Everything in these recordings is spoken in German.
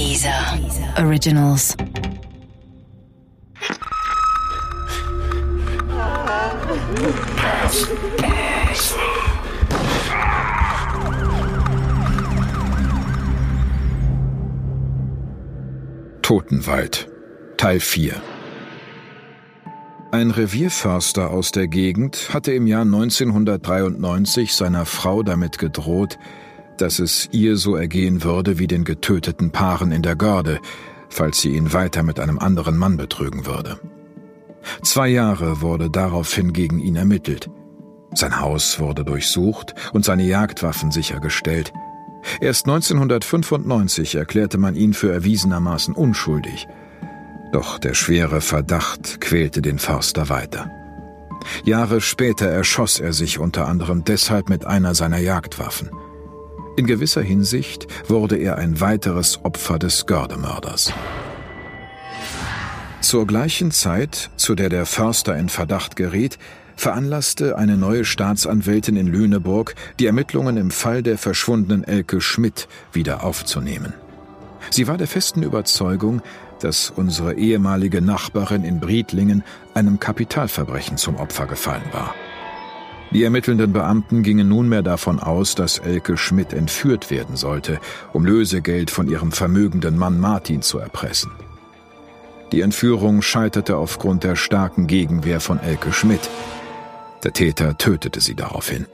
Dieser Originals. Totenwald Teil 4 Ein Revierförster aus der Gegend hatte im Jahr 1993 seiner Frau damit gedroht, dass es ihr so ergehen würde wie den getöteten Paaren in der Görde, falls sie ihn weiter mit einem anderen Mann betrügen würde. Zwei Jahre wurde daraufhin gegen ihn ermittelt. Sein Haus wurde durchsucht und seine Jagdwaffen sichergestellt. Erst 1995 erklärte man ihn für erwiesenermaßen unschuldig. Doch der schwere Verdacht quälte den Förster weiter. Jahre später erschoss er sich unter anderem deshalb mit einer seiner Jagdwaffen. In gewisser Hinsicht wurde er ein weiteres Opfer des Gördemörders. Zur gleichen Zeit, zu der der Förster in Verdacht geriet, veranlasste eine neue Staatsanwältin in Lüneburg, die Ermittlungen im Fall der verschwundenen Elke Schmidt wieder aufzunehmen. Sie war der festen Überzeugung, dass unsere ehemalige Nachbarin in Briedlingen einem Kapitalverbrechen zum Opfer gefallen war. Die ermittelnden Beamten gingen nunmehr davon aus, dass Elke Schmidt entführt werden sollte, um Lösegeld von ihrem vermögenden Mann Martin zu erpressen. Die Entführung scheiterte aufgrund der starken Gegenwehr von Elke Schmidt. Der Täter tötete sie daraufhin.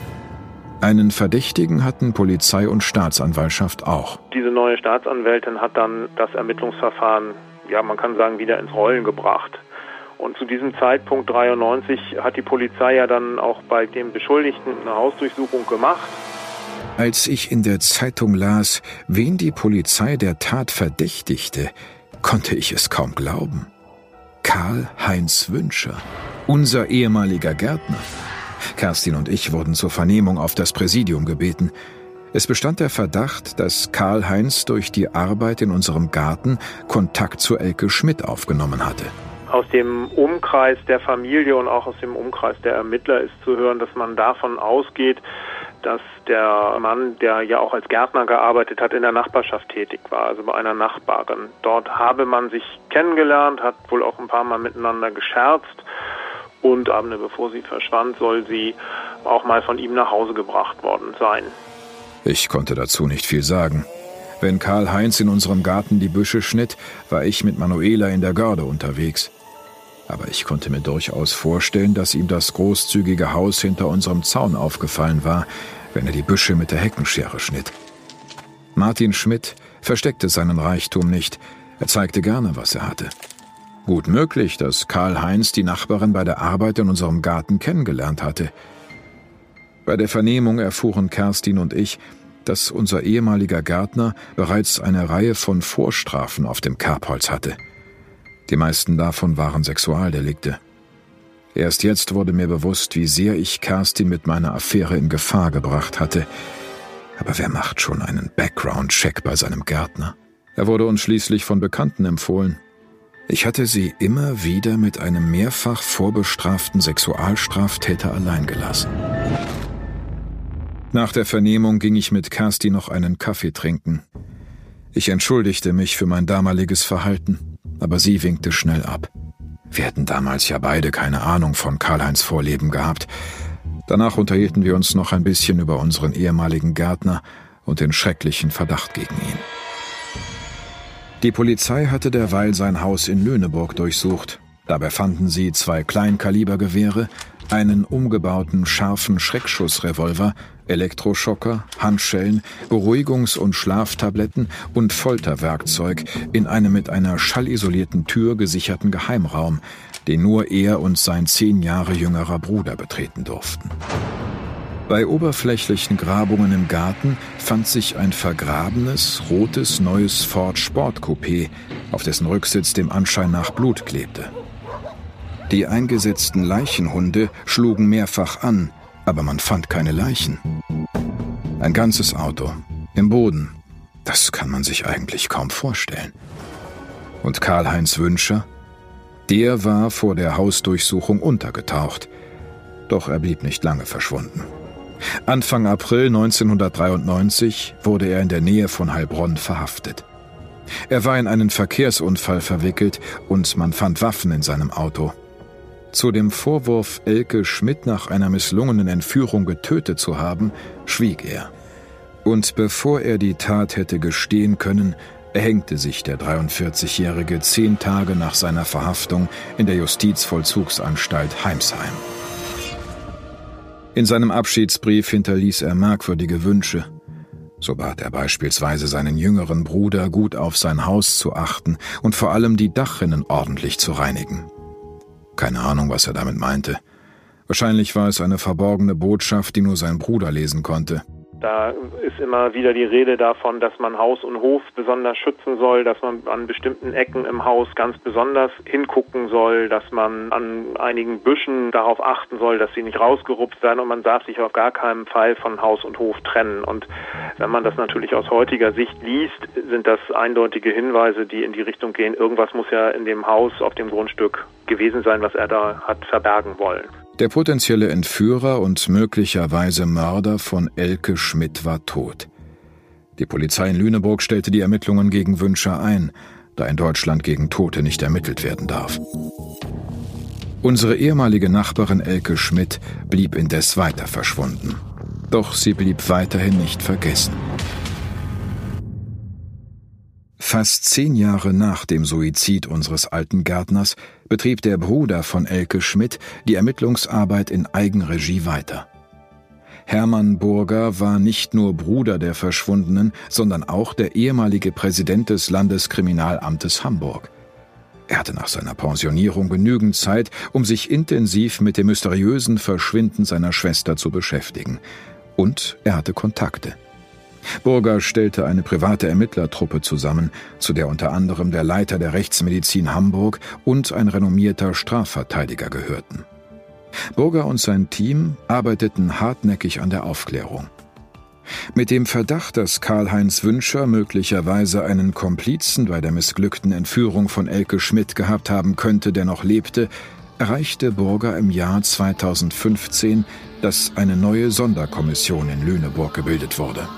Einen Verdächtigen hatten Polizei und Staatsanwaltschaft auch. Diese neue Staatsanwältin hat dann das Ermittlungsverfahren, ja, man kann sagen, wieder ins Rollen gebracht. Und zu diesem Zeitpunkt 93 hat die Polizei ja dann auch bei dem Beschuldigten eine Hausdurchsuchung gemacht. Als ich in der Zeitung las, wen die Polizei der Tat verdächtigte, konnte ich es kaum glauben. Karl-Heinz Wünscher, unser ehemaliger Gärtner. Kerstin und ich wurden zur Vernehmung auf das Präsidium gebeten. Es bestand der Verdacht, dass Karl-Heinz durch die Arbeit in unserem Garten Kontakt zu Elke Schmidt aufgenommen hatte. Aus dem Umkreis der Familie und auch aus dem Umkreis der Ermittler ist zu hören, dass man davon ausgeht, dass der Mann, der ja auch als Gärtner gearbeitet hat, in der Nachbarschaft tätig war, also bei einer Nachbarin. Dort habe man sich kennengelernt, hat wohl auch ein paar Mal miteinander gescherzt und Abende bevor sie verschwand, soll sie auch mal von ihm nach Hause gebracht worden sein. Ich konnte dazu nicht viel sagen. Wenn Karl Heinz in unserem Garten die Büsche schnitt, war ich mit Manuela in der Görde unterwegs aber ich konnte mir durchaus vorstellen, dass ihm das großzügige Haus hinter unserem Zaun aufgefallen war, wenn er die Büsche mit der Heckenschere schnitt. Martin Schmidt versteckte seinen Reichtum nicht, er zeigte gerne, was er hatte. Gut möglich, dass Karl Heinz die Nachbarin bei der Arbeit in unserem Garten kennengelernt hatte. Bei der Vernehmung erfuhren Kerstin und ich, dass unser ehemaliger Gärtner bereits eine Reihe von Vorstrafen auf dem Kerbholz hatte. Die meisten davon waren Sexualdelikte. Erst jetzt wurde mir bewusst, wie sehr ich Kerstin mit meiner Affäre in Gefahr gebracht hatte. Aber wer macht schon einen Background-Check bei seinem Gärtner? Er wurde uns schließlich von Bekannten empfohlen. Ich hatte sie immer wieder mit einem mehrfach vorbestraften Sexualstraftäter allein gelassen. Nach der Vernehmung ging ich mit Kerstin noch einen Kaffee trinken. Ich entschuldigte mich für mein damaliges Verhalten aber sie winkte schnell ab. Wir hätten damals ja beide keine Ahnung von Karl-Heinz Vorleben gehabt. Danach unterhielten wir uns noch ein bisschen über unseren ehemaligen Gärtner und den schrecklichen Verdacht gegen ihn. Die Polizei hatte derweil sein Haus in Lüneburg durchsucht. Dabei fanden sie zwei Kleinkalibergewehre, einen umgebauten scharfen Schreckschussrevolver, Elektroschocker, Handschellen, Beruhigungs- und Schlaftabletten und Folterwerkzeug in einem mit einer schallisolierten Tür gesicherten Geheimraum, den nur er und sein zehn Jahre jüngerer Bruder betreten durften. Bei oberflächlichen Grabungen im Garten fand sich ein vergrabenes, rotes neues Ford Sportcoupé, auf dessen Rücksitz dem Anschein nach Blut klebte. Die eingesetzten Leichenhunde schlugen mehrfach an, aber man fand keine Leichen. Ein ganzes Auto, im Boden. Das kann man sich eigentlich kaum vorstellen. Und Karl-Heinz Wünscher? Der war vor der Hausdurchsuchung untergetaucht. Doch er blieb nicht lange verschwunden. Anfang April 1993 wurde er in der Nähe von Heilbronn verhaftet. Er war in einen Verkehrsunfall verwickelt und man fand Waffen in seinem Auto. Zu dem Vorwurf, Elke Schmidt nach einer misslungenen Entführung getötet zu haben, schwieg er. Und bevor er die Tat hätte gestehen können, erhängte sich der 43-Jährige zehn Tage nach seiner Verhaftung in der Justizvollzugsanstalt Heimsheim. In seinem Abschiedsbrief hinterließ er merkwürdige Wünsche. So bat er beispielsweise seinen jüngeren Bruder, gut auf sein Haus zu achten und vor allem die Dachrinnen ordentlich zu reinigen. Keine Ahnung, was er damit meinte. Wahrscheinlich war es eine verborgene Botschaft, die nur sein Bruder lesen konnte. Da ist immer wieder die Rede davon, dass man Haus und Hof besonders schützen soll, dass man an bestimmten Ecken im Haus ganz besonders hingucken soll, dass man an einigen Büschen darauf achten soll, dass sie nicht rausgerupft werden und man darf sich auf gar keinen Fall von Haus und Hof trennen. Und wenn man das natürlich aus heutiger Sicht liest, sind das eindeutige Hinweise, die in die Richtung gehen, irgendwas muss ja in dem Haus auf dem Grundstück gewesen sein, was er da hat verbergen wollen. Der potenzielle Entführer und möglicherweise Mörder von Elke Schmidt war tot. Die Polizei in Lüneburg stellte die Ermittlungen gegen Wünscher ein, da in Deutschland gegen Tote nicht ermittelt werden darf. Unsere ehemalige Nachbarin Elke Schmidt blieb indes weiter verschwunden. Doch sie blieb weiterhin nicht vergessen. Fast zehn Jahre nach dem Suizid unseres alten Gärtners betrieb der Bruder von Elke Schmidt die Ermittlungsarbeit in Eigenregie weiter. Hermann Burger war nicht nur Bruder der Verschwundenen, sondern auch der ehemalige Präsident des Landeskriminalamtes Hamburg. Er hatte nach seiner Pensionierung genügend Zeit, um sich intensiv mit dem mysteriösen Verschwinden seiner Schwester zu beschäftigen. Und er hatte Kontakte. Burger stellte eine private Ermittlertruppe zusammen, zu der unter anderem der Leiter der Rechtsmedizin Hamburg und ein renommierter Strafverteidiger gehörten. Burger und sein Team arbeiteten hartnäckig an der Aufklärung. Mit dem Verdacht, dass Karl-Heinz Wünscher möglicherweise einen Komplizen bei der missglückten Entführung von Elke Schmidt gehabt haben könnte, der noch lebte, erreichte Burger im Jahr 2015, dass eine neue Sonderkommission in Lüneburg gebildet wurde.